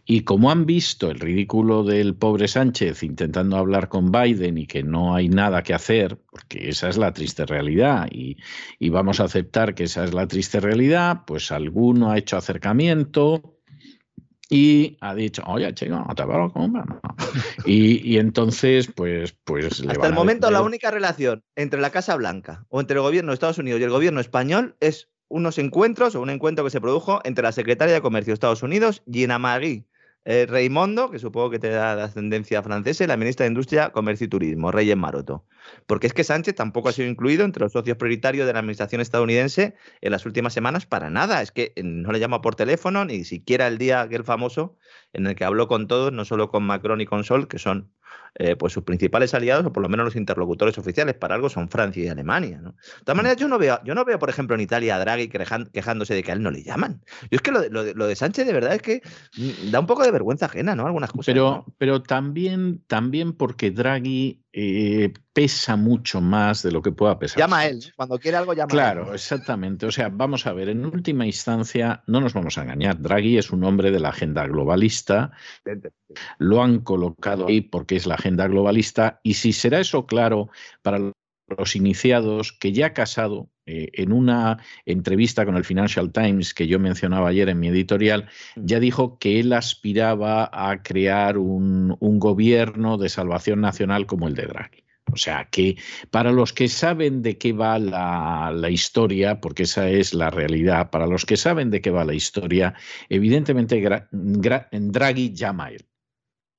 Y como han visto el ridículo del pobre Sánchez intentando hablar con Biden y que no hay nada que hacer, porque esa es la triste realidad, y, y vamos a aceptar que esa es la triste realidad, pues alguno ha hecho acercamiento y ha dicho, oye, chico, no te como no". y, y entonces, pues, pues le Hasta van el a momento, la única relación entre la Casa Blanca o entre el gobierno de Estados Unidos y el gobierno español es unos encuentros o un encuentro que se produjo entre la secretaria de Comercio de Estados Unidos, Gina Marie eh, Raimondo, que supongo que te da de ascendencia francesa, y la ministra de Industria, Comercio y Turismo, Reyes Maroto. Porque es que Sánchez tampoco ha sido incluido entre los socios prioritarios de la administración estadounidense en las últimas semanas para nada. Es que eh, no le llama por teléfono, ni siquiera el día aquel famoso en el que habló con todos, no solo con Macron y con Sol, que son eh, pues sus principales aliados, o por lo menos los interlocutores oficiales, para algo son Francia y Alemania. ¿no? De todas maneras, yo no veo, yo no veo, por ejemplo, en Italia a Draghi quejándose de que a él no le llaman. Yo es que lo de, lo de- lo de Sánchez de verdad es que mm, da un poco de vergüenza ajena, ¿no? Algunas cosas. Pero, ¿no? pero también, también porque Draghi eh, pesa mucho más de lo que pueda pesar. Llama a él, cuando quiere algo llama a Claro, él. exactamente. O sea, vamos a ver, en última instancia, no nos vamos a engañar. Draghi es un hombre de la agenda globalista, lo han colocado ahí porque es la agenda globalista, y si será eso claro para los iniciados, que ya ha casado eh, en una entrevista con el Financial Times que yo mencionaba ayer en mi editorial, ya dijo que él aspiraba a crear un, un gobierno de salvación nacional como el de Draghi. O sea que para los que saben de qué va la, la, historia, porque esa es la realidad, para los que saben de qué va la historia, evidentemente Gra Gra Draghi llama a él.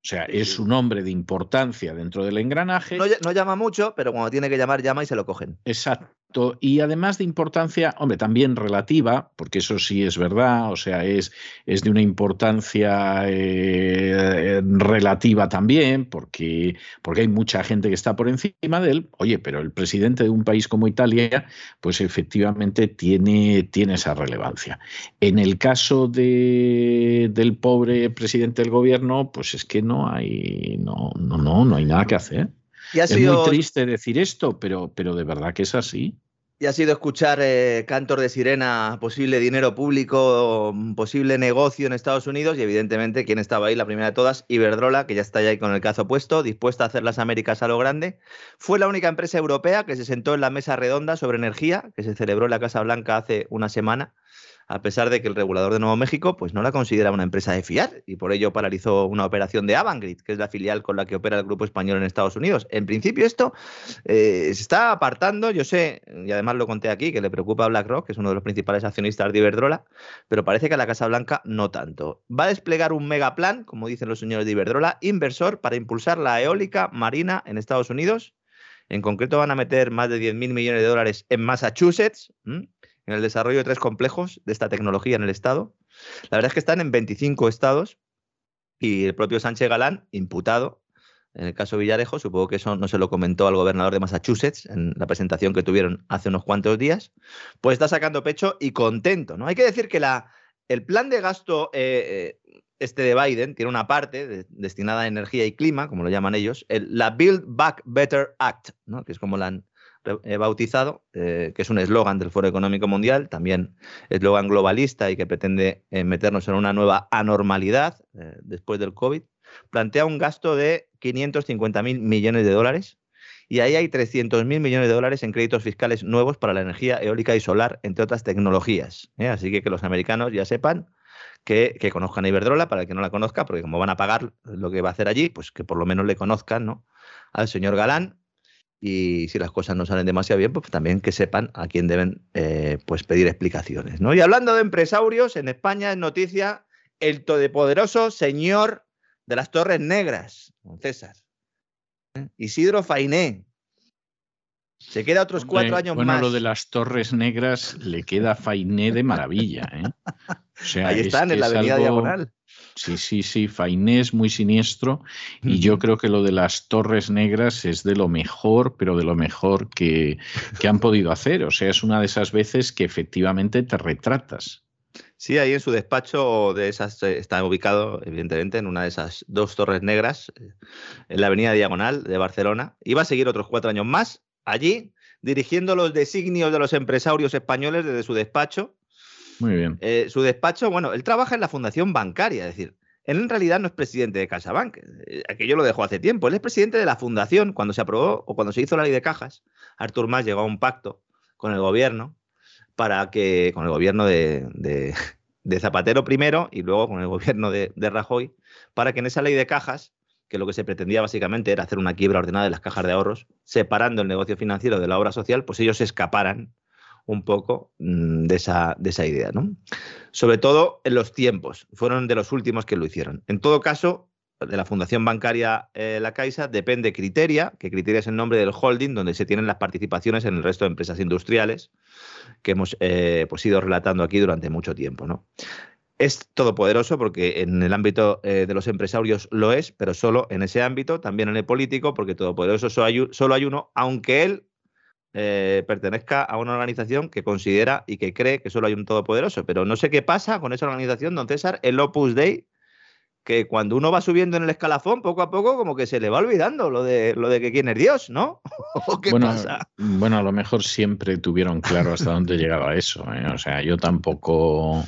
O sea, es un hombre de importancia dentro del engranaje. No llama mucho, pero cuando tiene que llamar, llama y se lo cogen. Exacto. Y además de importancia, hombre, también relativa, porque eso sí es verdad, o sea, es, es de una importancia eh, relativa también, porque, porque hay mucha gente que está por encima de él. Oye, pero el presidente de un país como Italia, pues efectivamente tiene, tiene esa relevancia. En el caso de, del pobre presidente del gobierno, pues es que no hay, no, no, no, no hay nada que hacer. Y ha Es sido, muy triste decir esto, pero, pero de verdad que es así. y ha sido escuchar eh, cantos de sirena, posible dinero público, mm, posible negocio en Estados Unidos y evidentemente quién estaba ahí, la primera de todas, Iberdrola, que ya está ahí con el cazo puesto, dispuesta a hacer las Américas a lo grande. Fue la única empresa europea que se sentó en la mesa redonda sobre energía, que se celebró en la Casa Blanca hace una semana. A pesar de que el regulador de Nuevo México pues, no la considera una empresa de fiar y por ello paralizó una operación de Avangrid, que es la filial con la que opera el grupo español en Estados Unidos. En principio esto eh, se está apartando, yo sé, y además lo conté aquí, que le preocupa a BlackRock, que es uno de los principales accionistas de Iberdrola, pero parece que a la Casa Blanca no tanto. Va a desplegar un megaplan, como dicen los señores de Iberdrola, inversor para impulsar la eólica marina en Estados Unidos. En concreto van a meter más de 10.000 millones de dólares en Massachusetts en el desarrollo de tres complejos de esta tecnología en el Estado. La verdad es que están en 25 estados y el propio Sánchez Galán, imputado, en el caso Villarejo, supongo que eso no se lo comentó al gobernador de Massachusetts en la presentación que tuvieron hace unos cuantos días, pues está sacando pecho y contento. ¿no? Hay que decir que la, el plan de gasto eh, eh, este de Biden tiene una parte destinada a energía y clima, como lo llaman ellos, la Build Back Better Act, ¿no? que es como la bautizado, eh, que es un eslogan del Foro Económico Mundial, también eslogan globalista y que pretende eh, meternos en una nueva anormalidad eh, después del COVID, plantea un gasto de 550 mil millones de dólares y ahí hay 300 mil millones de dólares en créditos fiscales nuevos para la energía eólica y solar, entre otras tecnologías. Así que que los americanos ya sepan que, conozcan a Iberdrola, para que no la conozca, porque como van a pagar lo que va a hacer allí, pues que por lo menos le conozcan ¿no? al señor Galán y si las cosas no salen demasiado bien, pues también que sepan a quién deben eh, pues pedir explicaciones. ¿no? Y hablando de empresarios, en España es noticia el todopoderoso señor de las Torres Negras, don César. ¿eh? Isidro Fainé. Se queda otros cuatro años más. Bueno, lo de las Torres Negras le queda Fainé de maravilla. ¿eh? O sea, Ahí están, en la Avenida Diagonal. Sí, sí, sí, Fainé es muy siniestro y yo creo que lo de las Torres Negras es de lo mejor, pero de lo mejor que, que han podido hacer. O sea, es una de esas veces que efectivamente te retratas. Sí, ahí en su despacho de esas eh, está ubicado, evidentemente, en una de esas dos torres negras, eh, en la avenida Diagonal de Barcelona. Iba a seguir otros cuatro años más allí, dirigiendo los designios de los empresarios españoles desde su despacho muy bien. Eh, su despacho, bueno, él trabaja en la fundación bancaria, es decir, él en realidad no es presidente de CaixaBank, eh, aquello lo dejó hace tiempo, él es presidente de la fundación cuando se aprobó o cuando se hizo la ley de cajas. Artur Mas llegó a un pacto con el gobierno para que, con el gobierno de, Zapatero primero y luego con el gobierno de, de Rajoy, para que en esa ley de cajas que lo que se pretendía básicamente era hacer una quiebra ordenada de las cajas de ahorros, separando el negocio financiero de la obra social, pues ellos se escaparan un poco mm, de esa, de esa idea, ¿no? Sobre todo en los tiempos, fueron de los últimos que lo hicieron. En todo caso, de la Fundación Bancaria eh, La Caixa depende Criteria, que Criteria es el nombre del holding donde se tienen las participaciones en el resto de empresas industriales que hemos eh, pues, ido relatando aquí durante mucho tiempo, ¿no? Es todopoderoso porque en el ámbito eh, de los empresarios lo es, pero solo en ese ámbito, también en el político, porque todopoderoso solo hay, solo hay uno, aunque él eh, pertenezca a una organización que considera y que cree que solo hay un todopoderoso. Pero no sé qué pasa con esa organización, don César, el Opus Dei, que cuando uno va subiendo en el escalafón, poco a poco, como que se le va olvidando lo de, lo de que quién es Dios, ¿no? qué bueno, pasa? Bueno, a lo mejor siempre tuvieron claro hasta dónde llegaba eso. ¿eh? O sea, yo tampoco,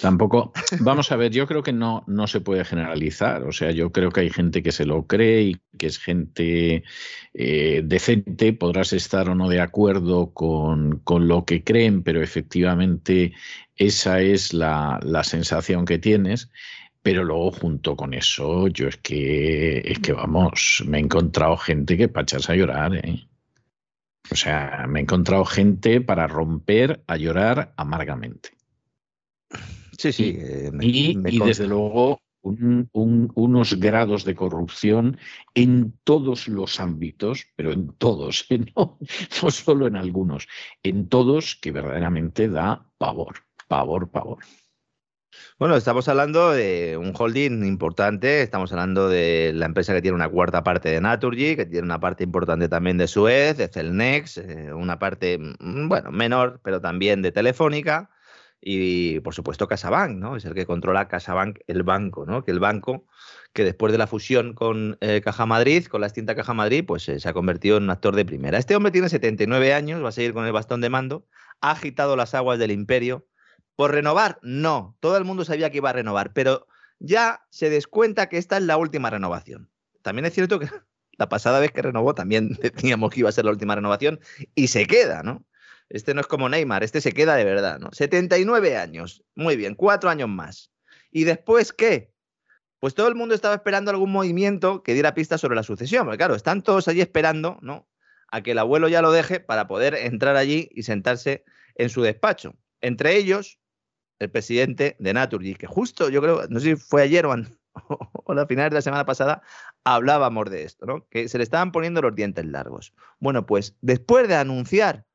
tampoco. Vamos a ver, yo creo que no, no se puede generalizar. O sea, yo creo que hay gente que se lo cree y que es gente eh, decente. Podrás estar o no de acuerdo con, con lo que creen, pero efectivamente esa es la, la sensación que tienes. Pero luego, junto con eso, yo es que, es que vamos, me he encontrado gente que pachas a llorar, ¿eh? O sea, me he encontrado gente para romper a llorar amargamente. Sí, sí. Y, eh, y, desde luego, un, un, unos grados de corrupción en todos los ámbitos, pero en todos, ¿eh? no, no solo en algunos, en todos que verdaderamente da pavor, pavor, pavor. Bueno, estamos hablando de un holding importante, estamos hablando de la empresa que tiene una cuarta parte de Naturgy, que tiene una parte importante también de Suez, de Celnex, eh, una parte, mm, bueno, menor, pero también de Telefónica y, por supuesto, CasaBank, ¿no? Es el que controla CasaBank, el banco, ¿no? Que el banco que después de la fusión con eh, Caja Madrid, con la extinta Caja Madrid, pues eh, se ha convertido en un actor de primera. Este hombre tiene 79 años, va a seguir con el bastón de mando, ha agitado las aguas del imperio ¿Por renovar? No, todo el mundo sabía que iba a renovar, pero ya se descuenta que esta es la última renovación. También es cierto que la pasada vez que renovó también decíamos que iba a ser la última renovación y se queda, ¿no? Este no es como Neymar, este se queda de verdad, ¿no? 79 años. Muy bien, cuatro años más. ¿Y después qué? Pues todo el mundo estaba esperando algún movimiento que diera pistas sobre la sucesión. Porque claro, están todos allí esperando, ¿no? A que el abuelo ya lo deje para poder entrar allí y sentarse en su despacho. Entre ellos, el presidente de Naturgy, que justo, yo creo, no sé si fue ayer o, o a finales de la semana pasada, hablábamos de esto, ¿no? Que se le estaban poniendo los dientes largos. Bueno, pues después de anunciar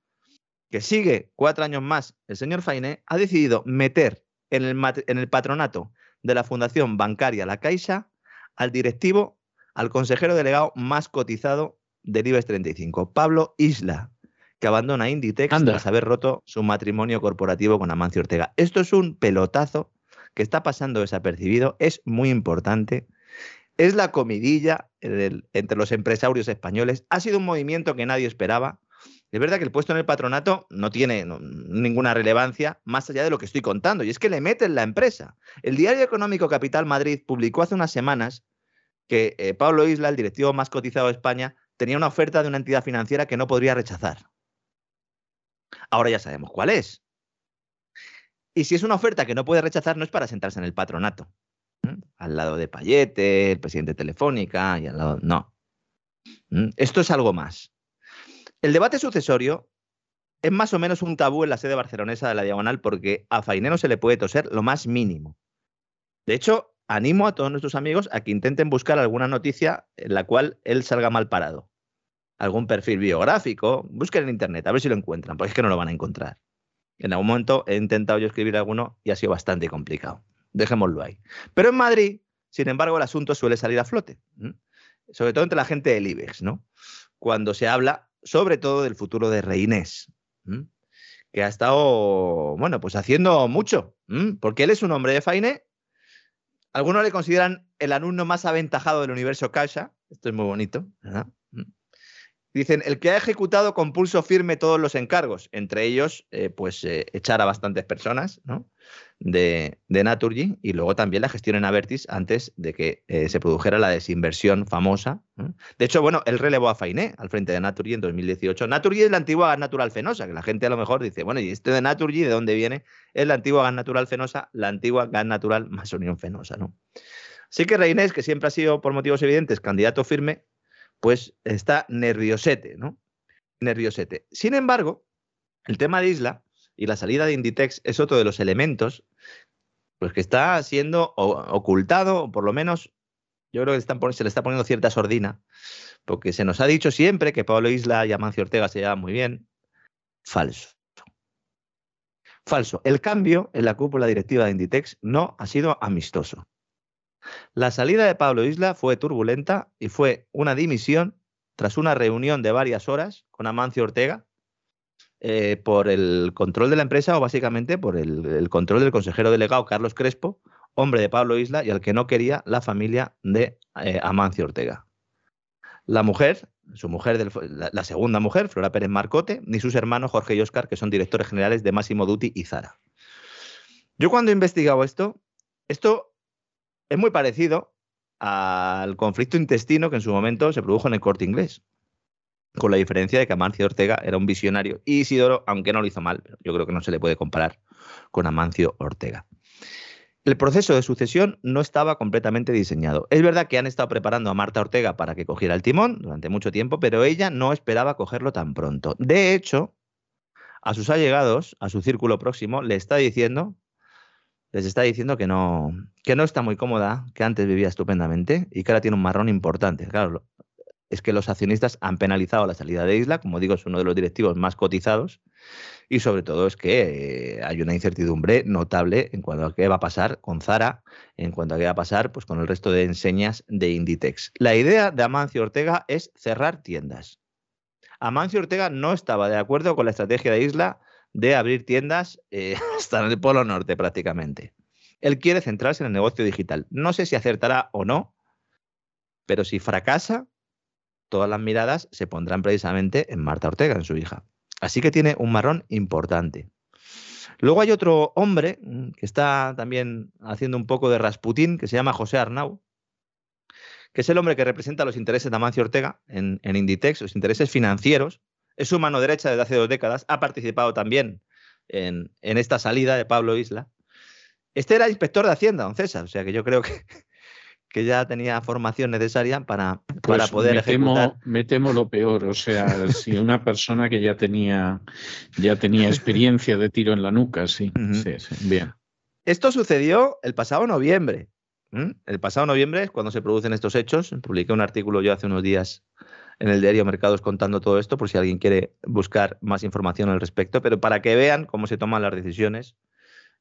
que sigue cuatro años más, el señor Fainé ha decidido meter en el, en el patronato de la Fundación Bancaria La Caixa al directivo, al consejero delegado más cotizado del IBEX 35, Pablo Isla, que abandona Inditex tras haber roto su matrimonio corporativo con Amancio Ortega. Esto es un pelotazo que está pasando desapercibido, es muy importante. Es la comidilla entre los empresarios españoles. Ha sido un movimiento que nadie esperaba. Es verdad que el puesto en el patronato no tiene ninguna relevancia más allá de lo que estoy contando, y es que le meten la empresa. El diario económico Capital Madrid publicó hace unas semanas que eh, Pablo Isla, el directivo más cotizado de España, tenía una oferta de una entidad financiera que no podría rechazar. Ahora ya sabemos cuál es. Y si es una oferta que no puede rechazar, no es para sentarse en el patronato. Al lado de Payete, el presidente de Telefónica, y al lado. No. Esto es algo más. El debate sucesorio es más o menos un tabú en la sede barcelonesa de la Diagonal porque a Fainé no se le puede toser lo más mínimo. De hecho, animo a todos nuestros amigos a que intenten buscar alguna noticia en la cual él salga mal parado algún perfil biográfico, busquen en internet, a ver si lo encuentran, porque es que no lo van a encontrar. En algún momento he intentado yo escribir alguno y ha sido bastante complicado. Dejémoslo ahí. Pero en Madrid, sin embargo, el asunto suele salir a flote, sobre todo entre la gente del IBEX, ¿no? Cuando se habla sobre todo del futuro de Reinés, que ha estado, bueno, pues haciendo mucho, porque él es un hombre de Faine. Algunos le consideran el alumno más aventajado del universo Caixa. Esto es muy bonito, ¿verdad? Dicen, el que ha ejecutado con pulso firme todos los encargos, entre ellos, eh, pues eh, echar a bastantes personas ¿no? de, de, Naturgy y luego también la gestión en Avertis antes de que eh, se produjera la desinversión famosa. De hecho, bueno, él relevó a Fainé al frente de Naturgy en 2018. Naturgy es la antigua gas natural fenosa, que la gente a lo mejor dice, bueno, ¿y este de Naturgy de dónde viene? Es la antigua gas natural fenosa, la antigua gas natural más unión fenosa, ¿no? Sí que Reinés, que siempre ha sido, por motivos evidentes, candidato firme, pues está nerviosete, ¿no? Nerviosete. Sin embargo, el tema de Isla y la salida de Inditex es otro de los elementos pues que está siendo ocultado, o por lo menos yo creo que se le está poniendo cierta sordina, porque se nos ha dicho siempre que Pablo Isla y Amancio Ortega se llevan muy bien. Falso. Falso. El cambio en la cúpula directiva de Inditex no ha sido amistoso. La salida de Pablo Isla fue turbulenta y fue una dimisión tras una reunión de varias horas con Amancio Ortega eh, por el control de la empresa o básicamente por el, control del consejero delegado Carlos Crespo, hombre de Pablo Isla y al que no quería la familia de eh, Amancio Ortega. La mujer, su mujer, la, segunda mujer, Flora Pérez Marcote, ni sus hermanos Jorge y Oscar, que son directores generales de Máximo Duty y Zara. Yo cuando he investigado esto, esto es muy parecido al conflicto intestino que en su momento se produjo en el corte inglés. Con la diferencia de que Amancio Ortega era un visionario y Isidoro, aunque no lo hizo mal, yo creo que no se le puede comparar con Amancio Ortega. El proceso de sucesión no estaba completamente diseñado. Es verdad que han estado preparando a Marta Ortega para que cogiera el timón durante mucho tiempo, pero ella no esperaba cogerlo tan pronto. De hecho, a sus allegados, a su círculo próximo, le está diciendo les está diciendo que no, que no está muy cómoda, que antes vivía estupendamente y que ahora tiene un marrón importante. Claro, es que los accionistas han penalizado la salida de Isla, como digo, es uno de los directivos más cotizados, y sobre todo es que hay una incertidumbre notable en cuanto a qué va a pasar con Zara, en cuanto a qué va a pasar pues, con el resto de enseñas de Inditex. La idea de Amancio Ortega es cerrar tiendas. Amancio Ortega no estaba de acuerdo con la estrategia de Isla de abrir tiendas eh, hasta en el Polo Norte prácticamente. Él quiere centrarse en el negocio digital. No sé si acertará o no, pero si fracasa, todas las miradas se pondrán precisamente en Marta Ortega, en su hija. Así que tiene un marrón importante. Luego hay otro hombre mm, que está también haciendo un poco de Rasputín, que se llama José Arnau, que es el hombre que representa los intereses de Amancio Ortega en, en Inditex, los intereses financieros, es su mano derecha desde hace dos décadas, ha participado también en, en esta salida de Pablo Isla. Este era inspector de Hacienda, don César, o sea que yo creo que, que ya tenía formación necesaria para, para Pues poder me temo, ejecutar. me temo lo peor, o sea, si una persona que ya tenía, ya tenía experiencia de tiro en la nuca, sí, sí, sí, bien. Esto sucedió el pasado noviembre. El pasado noviembre es cuando se producen estos hechos. Publiqué un artículo yo hace unos días en el diario Mercados contando todo esto, por si alguien quiere buscar más información al respecto, pero para que vean cómo se toman las decisiones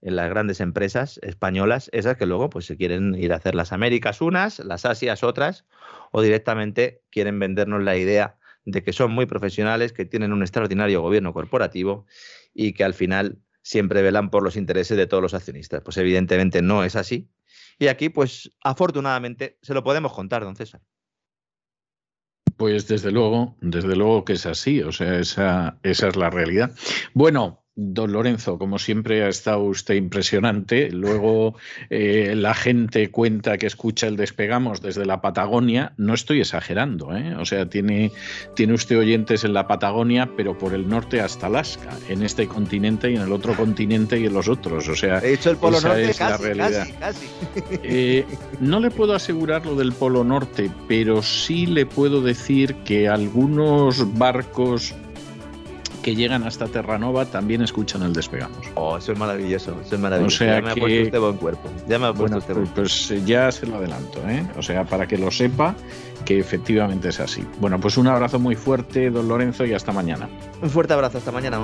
en las grandes empresas españolas, esas que luego pues se quieren ir a hacer las Américas unas, las Asias otras, o directamente quieren vendernos la idea de que son muy profesionales, que tienen un extraordinario gobierno corporativo y que al final siempre velan por los intereses de todos los accionistas. Pues evidentemente no es así. Y aquí, pues afortunadamente, se lo podemos contar, don César. Pues desde luego, desde luego que es así, o sea, esa, esa es la realidad. Bueno, don Lorenzo, como siempre ha estado usted impresionante. Luego eh, la gente cuenta que escucha el despegamos desde la Patagonia. No estoy exagerando, ¿eh? O sea, tiene, tiene usted oyentes en la Patagonia, pero por el norte hasta Alaska, en este continente y en el otro continente y en los otros. O sea, He dicho el Polo esa Norte, es la realidad. casi, casi. Eh, no le puedo asegurar lo del Polo Norte, pero sí le puedo decir que algunos barcos que llegan hasta Terranova también escuchan el despegamos. Oh, eso es maravilloso, eso es maravilloso. O sea ya me que- ha puesto usted buen cuerpo. Ya me ha puesto Bueno, usted pues, buen pues, ya se lo adelanto, ¿eh? O sea, para que lo sepa que efectivamente es así. Bueno, pues un abrazo muy fuerte, don Lorenzo, y hasta mañana. Un fuerte abrazo, hasta mañana.